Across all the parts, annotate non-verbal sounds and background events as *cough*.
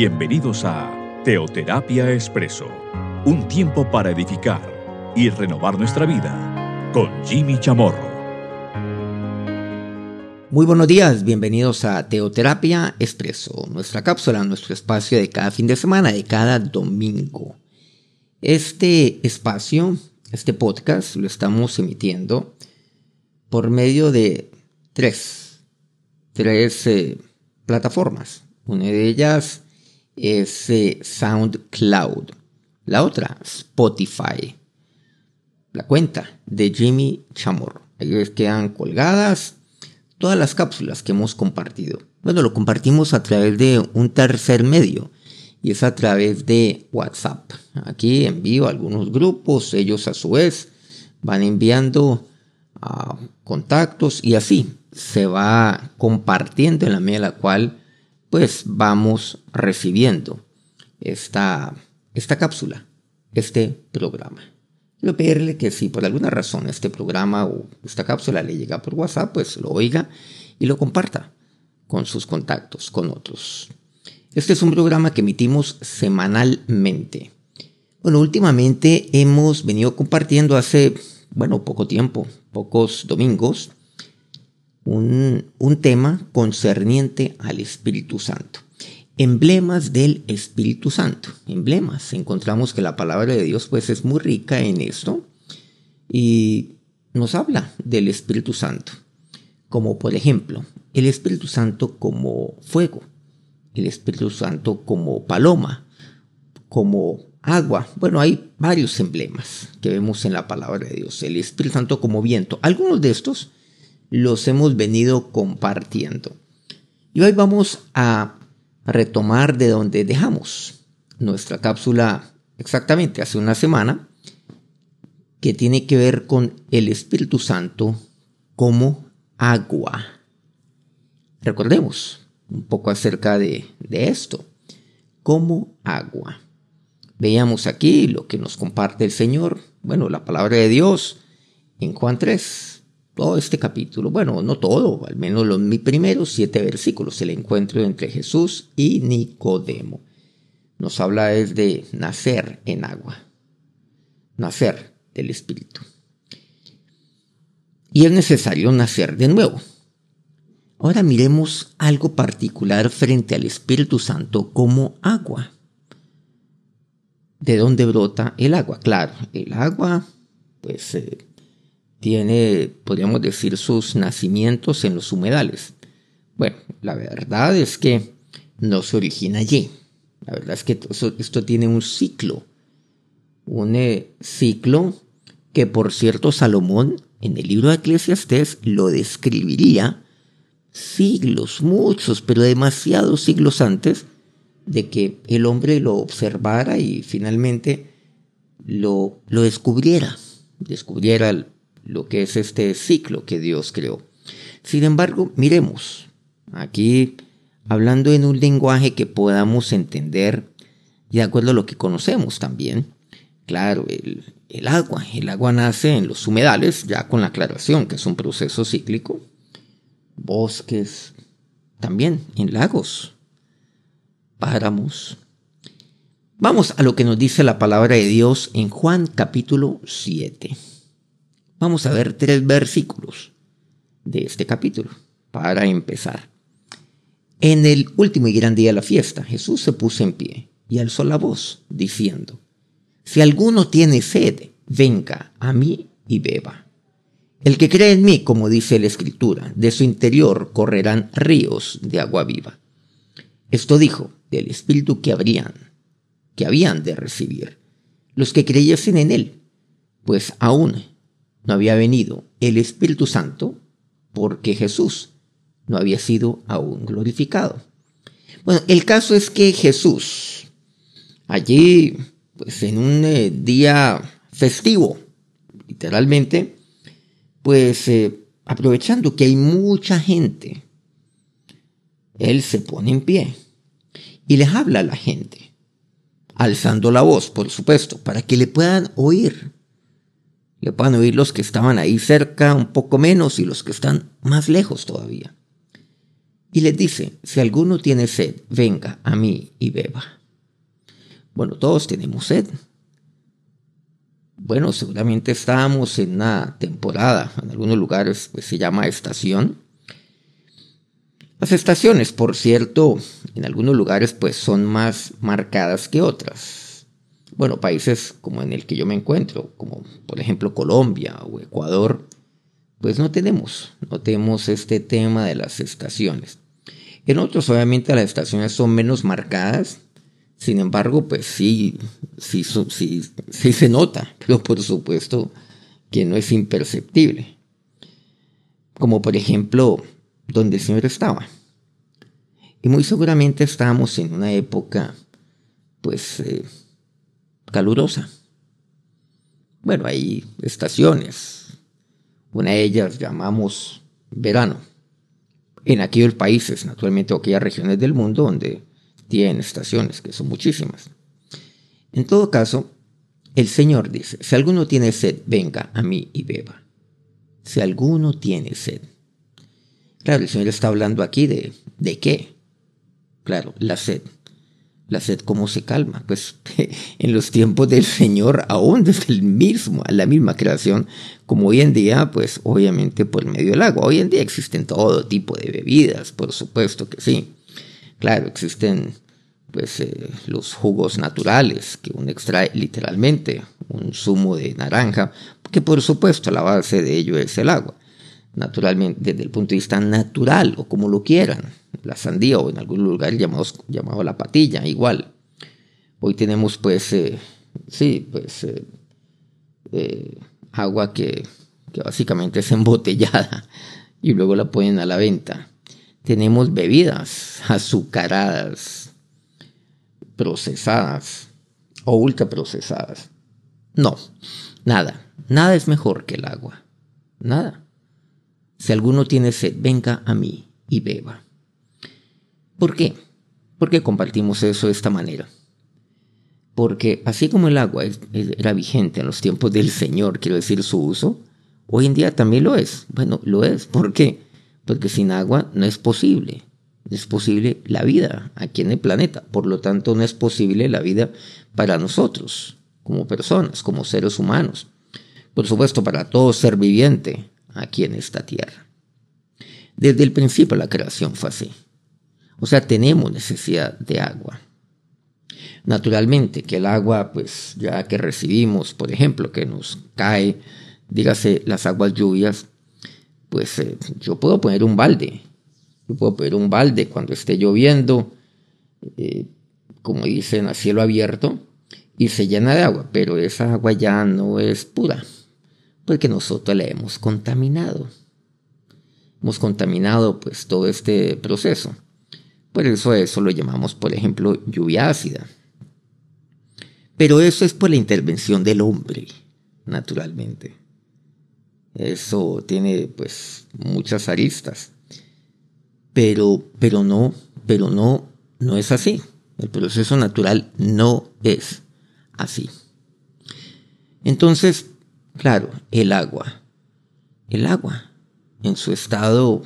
Bienvenidos a Teoterapia Expreso, un tiempo para edificar y renovar nuestra vida con Jimmy Chamorro. Muy buenos días, bienvenidos a Teoterapia Expreso, nuestra cápsula, nuestro espacio de cada fin de semana, de cada domingo. Este espacio, este podcast, lo estamos emitiendo por medio de tres, tres eh, plataformas. Una de ellas es SoundCloud. La otra, Spotify. La cuenta de Jimmy Chamorro. Ahí quedan colgadas todas las cápsulas que hemos compartido. Bueno, lo compartimos a través de un tercer medio y es a través de WhatsApp. Aquí envío a algunos grupos, ellos a su vez van enviando ah, contactos y así se va compartiendo en la medida en la cual pues vamos recibiendo esta, esta cápsula, este programa. Quiero pedirle que si por alguna razón este programa o esta cápsula le llega por WhatsApp, pues lo oiga y lo comparta con sus contactos, con otros. Este es un programa que emitimos semanalmente. Bueno, últimamente hemos venido compartiendo hace, bueno, poco tiempo, pocos domingos, un, tema concerniente al Espíritu Santo emblemas del Espíritu Santo. Emblemas. Encontramos que la palabra de Dios pues es muy rica en esto y nos habla del Espíritu Santo. Como por ejemplo, el Espíritu Santo como fuego, el Espíritu Santo como paloma, como agua. Bueno, hay varios emblemas que vemos en la palabra de Dios. El Espíritu Santo como viento. Algunos de estos los hemos venido compartiendo. Y hoy vamos a retomar de donde dejamos nuestra cápsula exactamente hace una semana, que tiene que ver con el Espíritu Santo como agua. Recordemos un poco acerca de, esto, como agua. Veamos aquí lo que nos comparte el Señor, bueno, la palabra de Dios en Juan 3, todo este capítulo, bueno, no todo, al menos los primeros siete versículos, el encuentro entre Jesús y Nicodemo. Nos habla es de nacer en agua, nacer del Espíritu. Y es necesario nacer de nuevo. Ahora miremos algo particular frente al Espíritu Santo como agua. ¿De dónde brota el agua? Claro, el agua, pues eh, tiene, podríamos decir, sus nacimientos en los humedales. Bueno, la verdad es que no se origina allí. La verdad es que esto, tiene un ciclo. Un eh, ciclo que, por cierto, Salomón en el libro de Eclesiastés lo describiría siglos, muchos, pero demasiados siglos antes de que el hombre lo observara y finalmente lo, lo descubriera, descubriera lo que es este ciclo que Dios creó. Sin embargo, miremos, aquí hablando en un lenguaje que podamos entender y de acuerdo a lo que conocemos también. Claro, el, el agua, el agua nace en los humedales, ya con la aclaración que es un proceso cíclico, bosques, también en lagos, páramos. Vamos a lo que nos dice la palabra de Dios en Juan capítulo 7. Vamos a ver tres versículos de este capítulo para empezar. En el último y gran día de la fiesta, Jesús se puso en pie y alzó la voz, diciendo, Si alguno tiene sed, venga a mí y beba. El que cree en mí, como dice la Escritura, de su interior correrán ríos de agua viva. Esto dijo del Espíritu que habrían, que habían de recibir, los que creyesen en él, pues aún no había venido el Espíritu Santo porque Jesús no había sido aún glorificado. Bueno, el caso es que Jesús, allí, pues en un eh, día festivo, literalmente, pues eh, aprovechando que hay mucha gente, Él se pone en pie y les habla a la gente, alzando la voz, por supuesto, para que le puedan oír le puedan oír los que estaban ahí cerca un poco menos y los que están más lejos todavía. Y les dice, si alguno tiene sed, venga a mí y beba. Bueno, todos tenemos sed. Bueno, seguramente estamos en una temporada, en algunos lugares pues, se llama estación. Las estaciones, por cierto, en algunos lugares pues son más marcadas que otras. Bueno, países como en el que yo me encuentro, como por ejemplo Colombia o Ecuador, pues no tenemos, no tenemos este tema de las estaciones. En otros obviamente las estaciones son menos marcadas, sin embargo, pues sí, sí, sí, sí se nota, *laughs* pero por supuesto que no es imperceptible. Como por ejemplo, donde el Señor estaba. Y muy seguramente estábamos en una época, pues, eh, calurosa. Bueno, hay estaciones. Una de ellas llamamos verano. En aquellos países, naturalmente, o aquellas regiones del mundo donde tienen estaciones, que son muchísimas. En todo caso, el Señor dice, si alguno tiene sed, venga a mí y beba. Si alguno tiene sed. Claro, el Señor está hablando aquí de, ¿de qué? Claro, la sed. La sed, ¿cómo se calma? Pues *laughs* en los tiempos del Señor, aún desde el mismo, a la misma creación, como hoy en día, pues obviamente por medio del agua. Hoy en día existen todo tipo de bebidas, por supuesto que sí. Claro, existen pues eh, los jugos naturales que uno extrae literalmente, un zumo de naranja, que por supuesto la base de ello es el agua. Naturalmente, desde el punto de vista natural o como lo quieran, la sandía o en algún lugar llamados, llamado la patilla, igual. Hoy tenemos pues, eh, sí, pues eh, agua que, que básicamente es *laughs* embotellada y luego la ponen a la venta tenemos bebidas azucaradas, procesadas o ultraprocesadas. No, nada, nada es mejor que el agua. Nada. Si alguno tiene sed, venga a mí y beba. ¿Por qué? ¿Por qué compartimos eso de esta manera? Porque así como el agua era vigente en los tiempos del Señor, quiero decir su uso, hoy en día también lo es. Bueno, lo es. ¿Por qué? porque sin agua no es posible. No es posible la vida aquí en el planeta. Por lo tanto, no es posible la vida para nosotros, como personas, como seres humanos. Por supuesto, para todo ser viviente aquí en esta tierra. Desde el principio la creación fue así. O sea, tenemos necesidad de agua. Naturalmente que el agua, pues ya que recibimos, por ejemplo, que nos cae, dígase, las aguas lluvias, pues eh, yo puedo poner un balde. Yo puedo poner un balde cuando esté lloviendo, eh, como dicen, a cielo abierto, y se llena de agua, pero esa agua ya no es pura, porque nosotros la hemos contaminado. Hemos contaminado pues todo este proceso. Por eso eso lo llamamos, por ejemplo, lluvia ácida. Pero eso es por la intervención del hombre, naturalmente. Eso tiene pues muchas aristas. Pero, pero no, pero no, no es así. El proceso natural no es así. Entonces, claro, el agua. El agua, en su estado,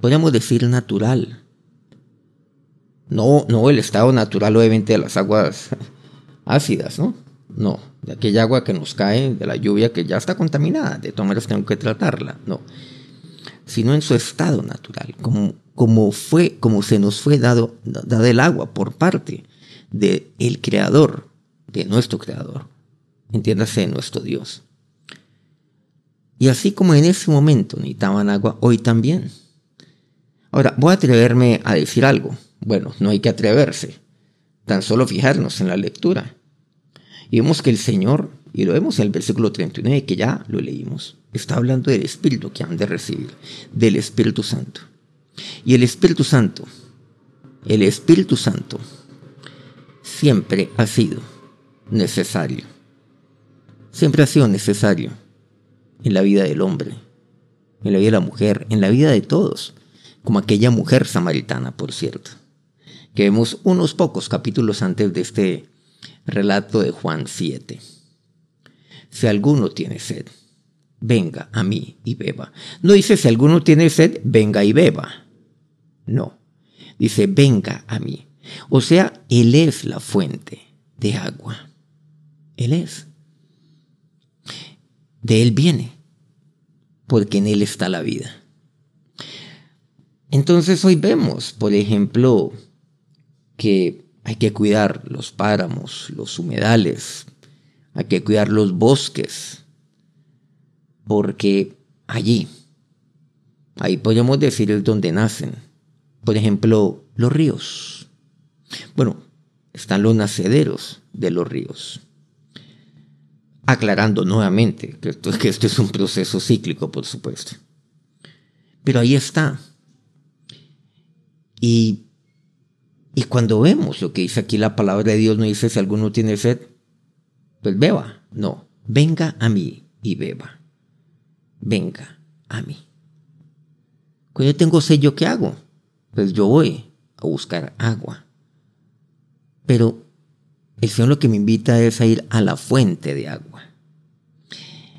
podríamos decir natural. No, no el estado natural, obviamente, de las aguas *laughs* ácidas, ¿no? No, de aquella agua que nos cae, de la lluvia que ya está contaminada, de todas maneras tengo que tratarla, no. Sino en su estado natural, como, como fue, como se nos fue dado, dado el agua por parte del el creador, de nuestro creador, entiéndase, nuestro Dios. Y así como en ese momento necesitaban agua, hoy también. Ahora, voy a atreverme a decir algo. Bueno, no hay que atreverse, tan solo fijarnos en la lectura. Y vemos que el Señor, y lo vemos en el versículo 39, que ya lo leímos, está hablando del Espíritu que han de recibir, del Espíritu Santo. Y el Espíritu Santo, el Espíritu Santo, siempre ha sido necesario. Siempre ha sido necesario en la vida del hombre, en la vida de la mujer, en la vida de todos, como aquella mujer samaritana, por cierto, que vemos unos pocos capítulos antes de este Relato de Juan 7. Si alguno tiene sed, venga a mí y beba. No dice si alguno tiene sed, venga y beba. No. Dice, venga a mí. O sea, Él es la fuente de agua. Él es. De Él viene, porque en Él está la vida. Entonces hoy vemos, por ejemplo, que hay que cuidar los páramos, los humedales, hay que cuidar los bosques, porque allí, ahí podemos decir es donde nacen, por ejemplo, los ríos. Bueno, están los nacederos de los ríos. Aclarando nuevamente que esto, que esto es un proceso cíclico, por supuesto. Pero ahí está. Y, y cuando vemos lo que dice aquí la palabra de Dios, no dice si alguno tiene sed, pues beba. No, venga a mí y beba. Venga a mí. Cuando yo tengo sed, ¿yo qué hago? Pues yo voy a buscar agua. Pero el Señor lo que me invita es a ir a la fuente de agua.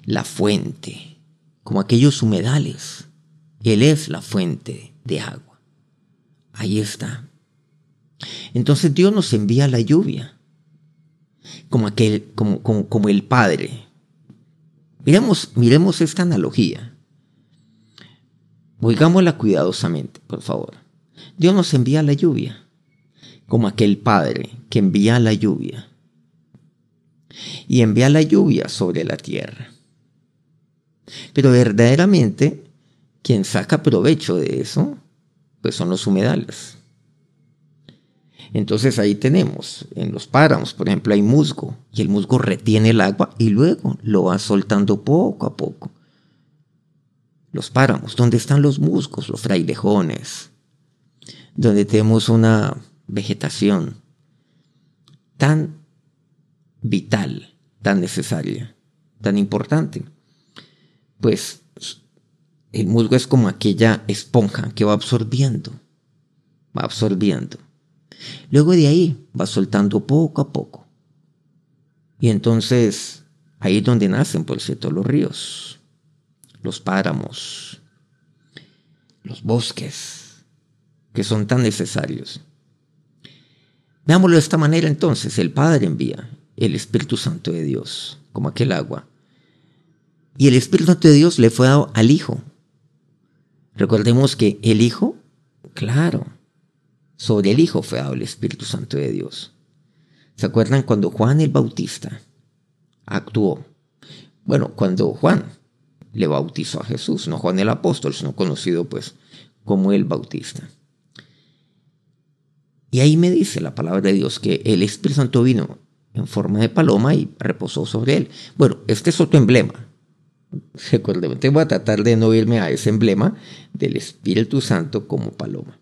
La fuente, como aquellos humedales. Él es la fuente de agua. Ahí está. Entonces Dios nos envía la lluvia, como, aquel, como, como, como el Padre. Miremos, miremos esta analogía. Oigámosla cuidadosamente, por favor. Dios nos envía la lluvia como aquel Padre que envía la lluvia y envía la lluvia sobre la tierra. Pero verdaderamente quien saca provecho de eso, pues son los humedales. Entonces ahí tenemos, en los páramos, por ejemplo, hay musgo, y el musgo retiene el agua y luego lo va soltando poco a poco. Los páramos, donde están los musgos, los frailejones, donde tenemos una vegetación tan vital, tan necesaria, tan importante. Pues el musgo es como aquella esponja que va absorbiendo, va absorbiendo. Luego de ahí va soltando poco a poco. Y entonces ahí es donde nacen, por cierto, los ríos, los páramos, los bosques, que son tan necesarios. Veámoslo de esta manera entonces, el Padre envía el Espíritu Santo de Dios, como aquel agua. Y el Espíritu Santo de Dios le fue dado al Hijo. Recordemos que el Hijo, claro, sobre el Hijo fue dado el Espíritu Santo de Dios. ¿Se acuerdan cuando Juan el Bautista actuó? Bueno, cuando Juan le bautizó a Jesús, no Juan el Apóstol, sino conocido pues como el Bautista. Y ahí me dice la palabra de Dios que el Espíritu Santo vino en forma de paloma y reposó sobre él. Bueno, este es otro emblema. Recuerden, voy a tratar de no irme a ese emblema del Espíritu Santo como paloma.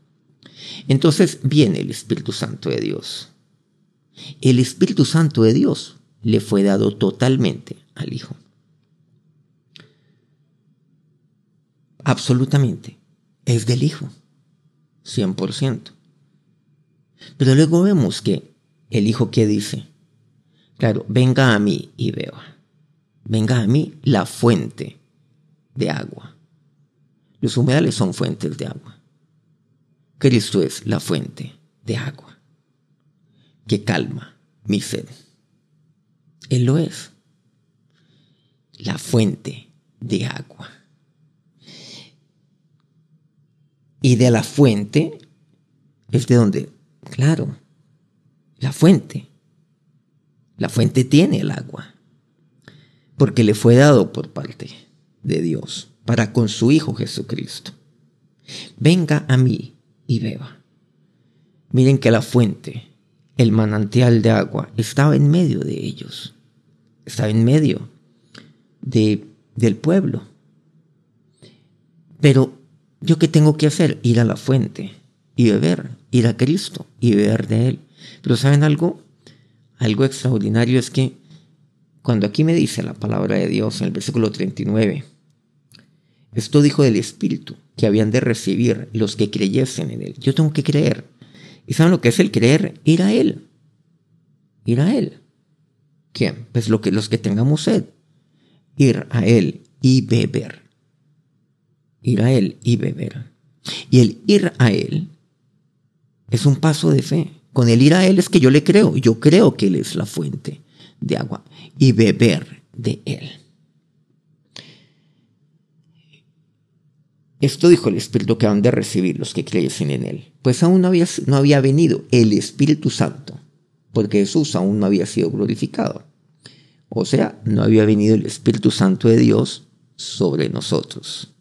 Entonces viene el Espíritu Santo de Dios. El Espíritu Santo de Dios le fue dado totalmente al Hijo. Absolutamente. Es del Hijo. 100%. Pero luego vemos que el hijo que dice, claro, venga a mí y beba. Venga a mí la fuente de agua. Los humedales son fuentes de agua. Cristo es la fuente de agua que calma mi sed. Él lo es. La fuente de agua. Y de la fuente es de donde Claro, la fuente. La fuente tiene el agua, porque le fue dado por parte de Dios para con su Hijo Jesucristo. Venga a mí y beba. Miren que la fuente, el manantial de agua, estaba en medio de ellos, estaba en medio de, del pueblo. Pero, ¿yo qué tengo que hacer? Ir a la fuente y beber, ir a Cristo y beber de Él. Pero ¿saben algo? Algo extraordinario es que cuando aquí me dice la palabra de Dios en el versículo 39, esto dijo del Espíritu que habían de recibir los que creyesen en Él. Yo tengo que creer. ¿Y saben lo que es el creer? Ir a Él. Ir a Él. ¿Quién? Pues lo que, los que tengamos sed. Ir a Él y beber. Ir a Él y beber. Y el ir a Él Es un paso de fe. Con el ir a Él es que yo le creo. Yo creo que Él es la fuente de agua. Y beber de Él. Esto dijo el Espíritu que han de recibir los que creyesen en Él. Pues aún no había, no había venido el Espíritu Santo, porque Jesús aún no había sido glorificado. O sea, no había venido el Espíritu Santo de Dios sobre nosotros.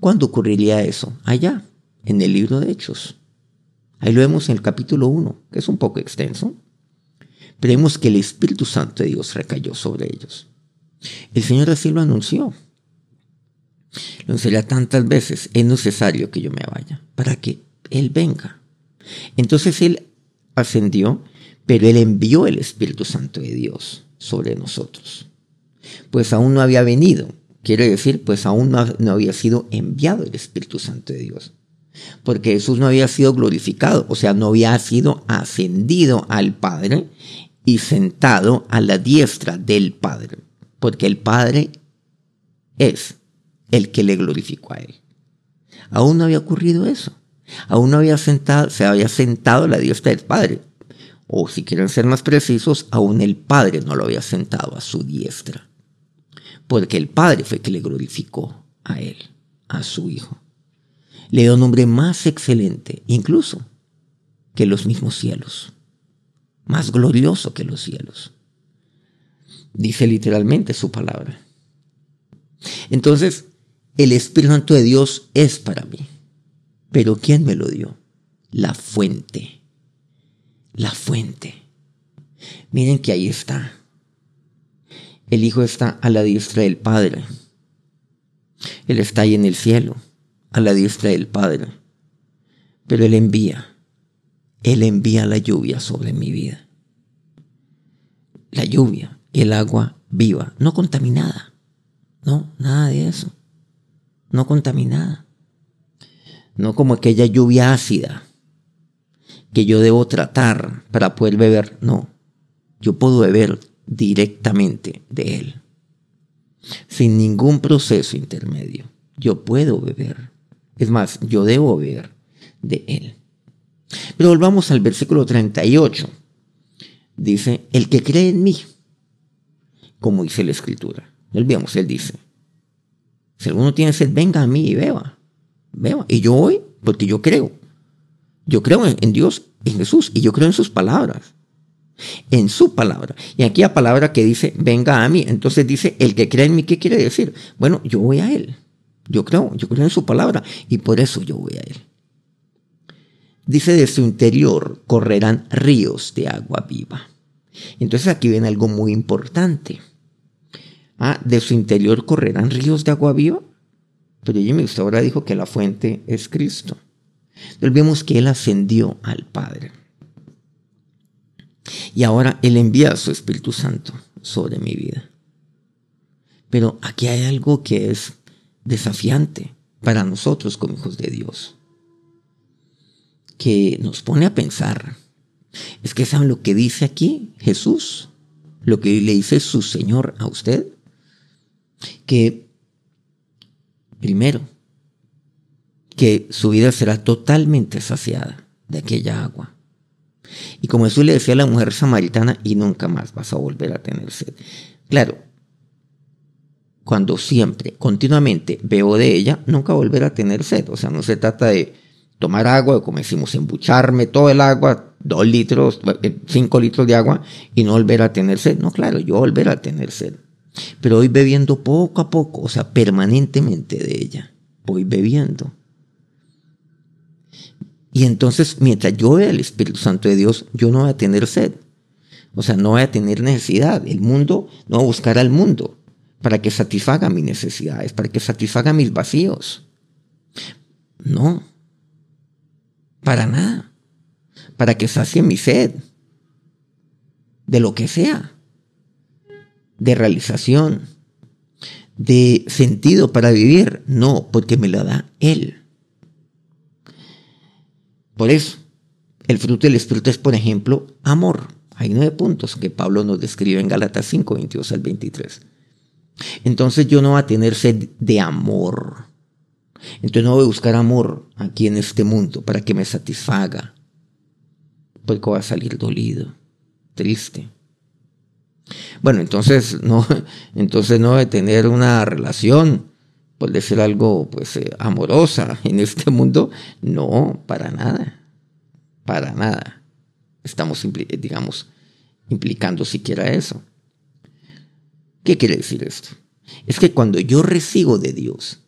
¿Cuándo ocurriría eso? Allá, en el libro de Hechos. Ahí lo vemos en el capítulo 1, que es un poco extenso. Pero vemos que el Espíritu Santo de Dios recayó sobre ellos. El Señor así lo anunció. Lo enseñará tantas veces, es necesario que yo me vaya para que Él venga. Entonces Él ascendió, pero Él envió el Espíritu Santo de Dios sobre nosotros. Pues aún no había venido, quiere decir, pues aún no había sido enviado el Espíritu Santo de Dios. Porque Jesús no había sido glorificado, o sea, no había sido ascendido al Padre y sentado a la diestra del Padre. Porque el Padre es el que le glorificó a él. Aún no había ocurrido eso. Aún no había sentado, se había sentado la diestra del Padre. O si quieren ser más precisos, aún el Padre no lo había sentado a su diestra. Porque el Padre fue que le glorificó a él, a su Hijo. Le dio un nombre más excelente, incluso que los mismos cielos. Más glorioso que los cielos. Dice literalmente su palabra. Entonces, el Espíritu Santo de Dios es para mí. Pero ¿quién me lo dio? La fuente. La fuente. Miren que ahí está. El Hijo está a la diestra del Padre. Él está ahí en el cielo, a la diestra del Padre. Pero Él envía. Él envía la lluvia sobre mi vida. La lluvia, el agua viva, no contaminada. No, nada de eso no contaminada. No como aquella lluvia ácida que yo debo tratar para poder beber. No, yo puedo beber directamente de él. Sin ningún proceso intermedio. Yo puedo beber. Es más, yo debo beber de él. Pero volvamos al versículo 38. Dice, el que cree en mí, como dice la escritura. Olvidamos, él dice, si alguno tiene sed, venga a mí y beba. Beba. Y yo voy porque yo creo. Yo creo en, Dios, en Jesús, y yo creo en sus palabras. En su palabra. Y aquí la palabra que dice, venga a mí. Entonces dice, el que cree en mí, ¿qué quiere decir? Bueno, yo voy a Él. Yo creo, yo creo en su palabra. Y por eso yo voy a Él. Dice, de su interior correrán ríos de agua viva. Entonces aquí ven algo muy importante. Ah, de su interior correrán ríos de agua viva. Pero Jimmy, usted ahora dijo que la fuente es Cristo. Entonces vemos que Él ascendió al Padre. Y ahora Él envía a su Espíritu Santo sobre mi vida. Pero aquí hay algo que es desafiante para nosotros como hijos de Dios. Que nos pone a pensar. Es que saben lo que dice aquí Jesús. Lo que le dice su Señor a usted que, primero, que su vida será totalmente saciada de aquella agua. Y como Jesús le decía a la mujer samaritana, y nunca más vas a volver a tener sed. Claro, cuando siempre, continuamente veo de ella, nunca volver a tener sed. O sea, no se trata de tomar agua, como decimos, embucharme todo el agua, dos litros, eh, cinco litros de agua, y no volver a tener sed. No, claro, yo volver a tener sed. Pero voy bebiendo poco a poco, o sea, permanentemente de ella. Voy bebiendo. Y entonces, mientras yo vea el Espíritu Santo de Dios, yo no voy a tener sed. O sea, no voy a tener necesidad. El mundo, no voy a buscar al mundo para que satisfaga mis necesidades, para que satisfaga mis vacíos. No. Para nada. Para que sacie mi sed. De lo que sea de realización, de sentido para vivir. No, porque me lo da Él. Por eso, el fruto del Espíritu es, por ejemplo, amor. Hay nueve puntos que Pablo nos describe en Galatas 5, 22 al 23. Entonces yo no voy a tener sed de amor. Entonces no voy a buscar amor aquí en este mundo para que me satisfaga. porque va a salir dolido, triste. Bueno, entonces *laughs* no, entonces no de tener una relación, por decir algo, pues eh, amorosa en este mundo, no, para nada, para nada. Estamos, digamos, implicando siquiera eso. ¿Qué quiere decir esto? Es que cuando yo recibo de Dios,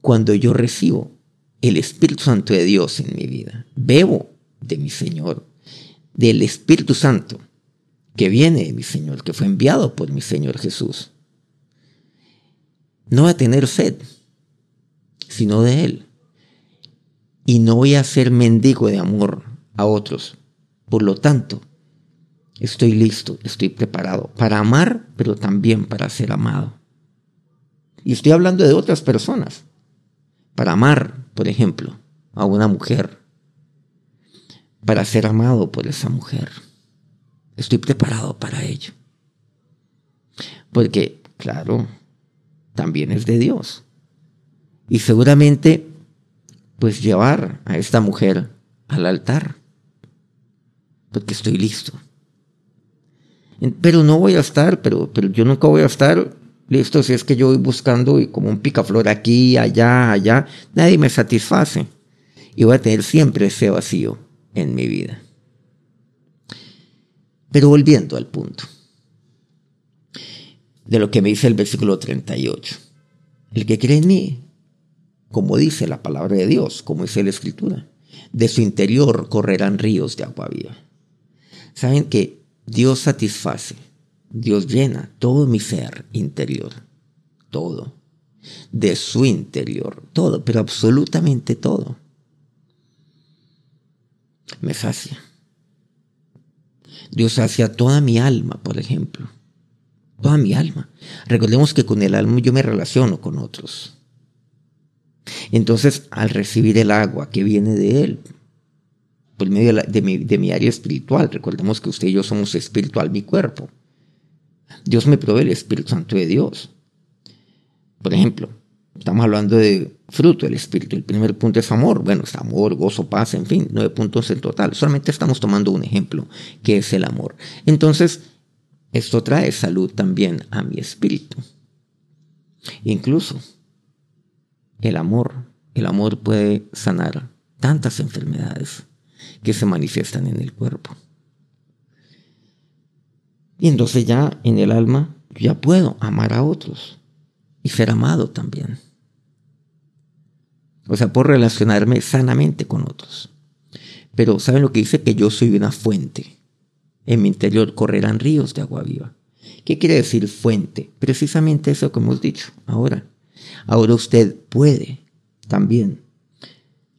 cuando yo recibo el Espíritu Santo de Dios en mi vida, bebo de mi Señor, del Espíritu Santo que viene de mi Señor, que fue enviado por mi Señor Jesús. No voy a tener sed, sino de Él. Y no voy a ser mendigo de amor a otros. Por lo tanto, estoy listo, estoy preparado para amar, pero también para ser amado. Y estoy hablando de otras personas. Para amar, por ejemplo, a una mujer. Para ser amado por esa mujer. Estoy preparado para ello. Porque, claro, también es de Dios. Y seguramente, pues llevar a esta mujer al altar. Porque estoy listo pero no voy a estar, pero, pero yo nunca voy a estar listo si es que yo voy buscando y como un picaflor aquí, allá, allá, nadie me satisface. Y voy a tener siempre ese vacío en mi vida. Pero volviendo al punto de lo que me dice el versículo 38. El que cree en mí, como dice la palabra de Dios, como dice la escritura, de su interior correrán ríos de agua viva. Saben que Dios satisface, Dios llena todo mi ser interior, todo, de su interior, todo, pero absolutamente todo. Me sacia. Dios sacia toda mi alma, por ejemplo. Toda mi alma. Recordemos que con el alma yo me relaciono con otros. Entonces, al recibir el agua que viene de Él, por medio de, mi, mi área espiritual. Recordemos que usted y yo somos espiritual, mi cuerpo. Dios me provee el Espíritu Santo de Dios. Por ejemplo, estamos hablando de fruto del Espíritu. El primer punto es amor. Bueno, es amor, gozo, paz, en fin, nueve puntos en total. Solamente estamos tomando un ejemplo, que es el amor. Entonces, esto trae salud también a mi espíritu. Incluso el amor, el amor puede sanar tantas enfermedades que se manifiestan en el cuerpo. Y entonces ya en el alma ya puedo amar a otros y ser amado también. O sea, por relacionarme sanamente con otros. Pero ¿saben lo que dice? Que yo soy una fuente. En mi interior correrán ríos de agua viva. ¿Qué quiere decir fuente? Precisamente eso que hemos dicho ahora. Ahora usted puede también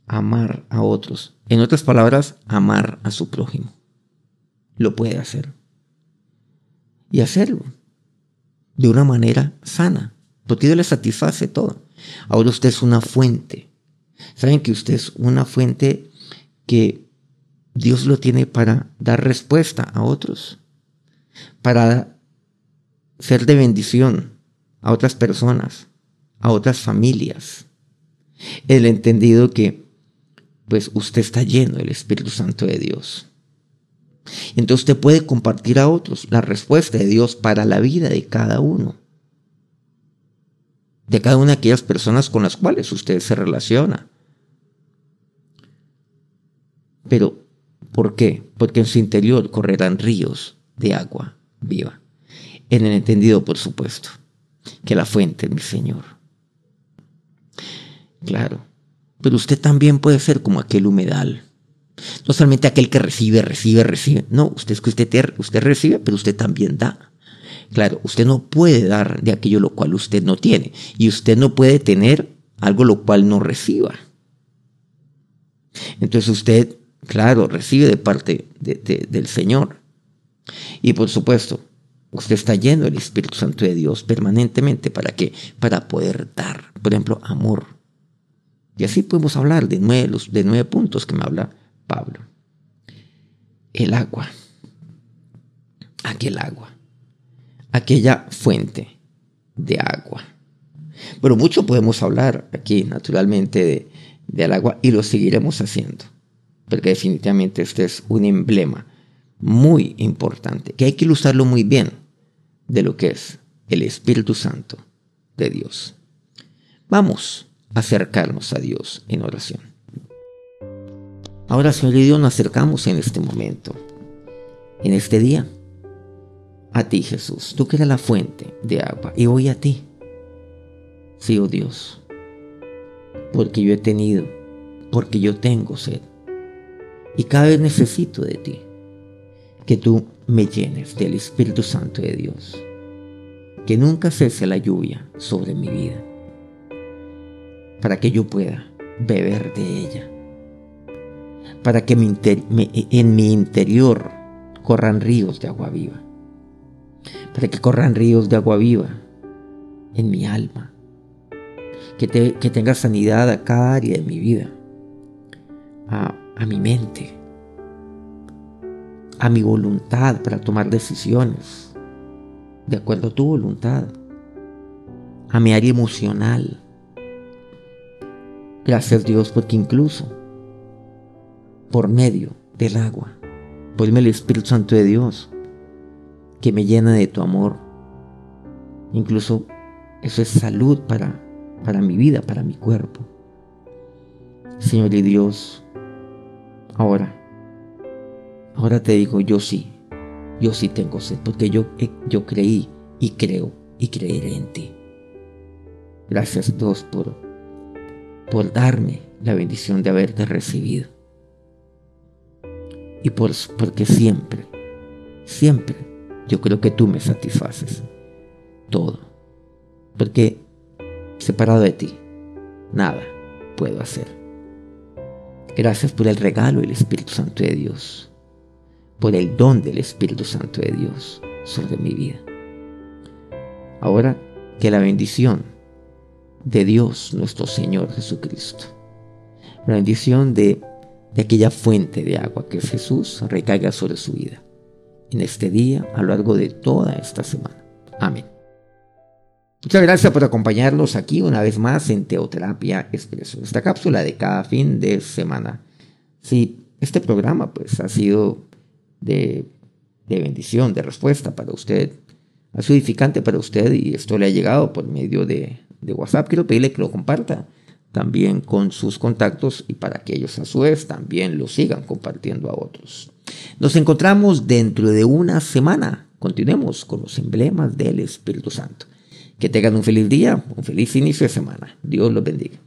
amar a otros en otras palabras, amar a su prójimo. Lo puede hacer. Y hacerlo de una manera sana, porque Dios le satisface todo. Ahora usted es una fuente. Saben que usted es una fuente que Dios lo tiene para dar respuesta a otros, para ser de bendición a otras personas, a otras familias. El entendido que pues usted está lleno del Espíritu Santo de Dios. Entonces usted puede compartir a otros la respuesta de Dios para la vida de cada uno. De cada una de aquellas personas con las cuales usted se relaciona. Pero, ¿por qué? Porque en su interior correrán ríos de agua viva. En el entendido, por supuesto, que la fuente es mi Señor. Claro, pero usted también puede ser como aquel humedal. No solamente aquel que recibe, recibe, recibe. No, usted es que usted, usted recibe, pero usted también da. Claro, usted no puede dar de aquello lo cual usted no tiene. Y usted no puede tener algo lo cual no reciba. Entonces usted, claro, recibe de parte del Señor. Y por supuesto, usted está lleno del Espíritu Santo de Dios permanentemente. ¿Para qué? Para poder dar, por ejemplo, amor y así podemos hablar de nueve, de nueve puntos que me habla Pablo. El agua. Aquel agua. Aquella fuente de agua. Bueno, mucho podemos hablar aquí, naturalmente, de, del agua y lo seguiremos haciendo. porque definitivamente este es un emblema muy importante, que hay que ilustrarlo muy bien de lo que es el Espíritu Santo de Dios. Vamos acercarnos a Dios en oración. Ahora, Señor y Dios, nos acercamos en este momento, en este día, a ti, Jesús, tú que eres la fuente de agua, y hoy a ti. Sí, oh Dios, porque yo he tenido, porque yo tengo sed, y cada vez necesito de ti que tú me llenes del Espíritu Santo de Dios. Que nunca cese la lluvia sobre mi vida. Para que yo pueda beber de ella. Para que en mi interior corran ríos de agua viva. Para que corran ríos de agua viva en mi alma. Que, tenga sanidad a cada área de mi vida. A, a mi mente a mi voluntad para tomar decisiones, de acuerdo a tu voluntad, a mi área emocional. Gracias Dios porque incluso por medio del agua, ponme el Espíritu Santo de Dios que me llena de tu amor. Incluso eso es salud para, para mi vida, para mi cuerpo. Señor y Dios, ahora Ahora te digo, yo sí, yo sí tengo sed, porque yo, yo creí y creo y creeré en ti. Gracias Dios por, por darme la bendición de haberte recibido. Y por, porque siempre, siempre yo creo que tú me satisfaces todo. Porque separado de ti, nada puedo hacer. Gracias por el regalo del Espíritu Santo de Dios por el don del Espíritu Santo de Dios sobre mi vida. Ahora que la bendición de Dios nuestro Señor Jesucristo, la bendición de, de aquella fuente de agua que es Jesús, recaiga sobre su vida en este día, a lo largo de toda esta semana. Amén. Muchas gracias por acompañarnos aquí una vez más en Teoterapia Expreso, esta cápsula de cada fin de semana. Si este programa pues ha sido de, bendición, de respuesta para usted. Ha sido edificante para usted y esto le ha llegado por medio de, de WhatsApp. Quiero pedirle que lo comparta también con sus contactos y para que ellos a su vez también lo sigan compartiendo a otros. Nos encontramos dentro de una semana. Continuemos con los emblemas del Espíritu Santo. Que tengan un feliz día, un feliz inicio de semana. Dios los bendiga.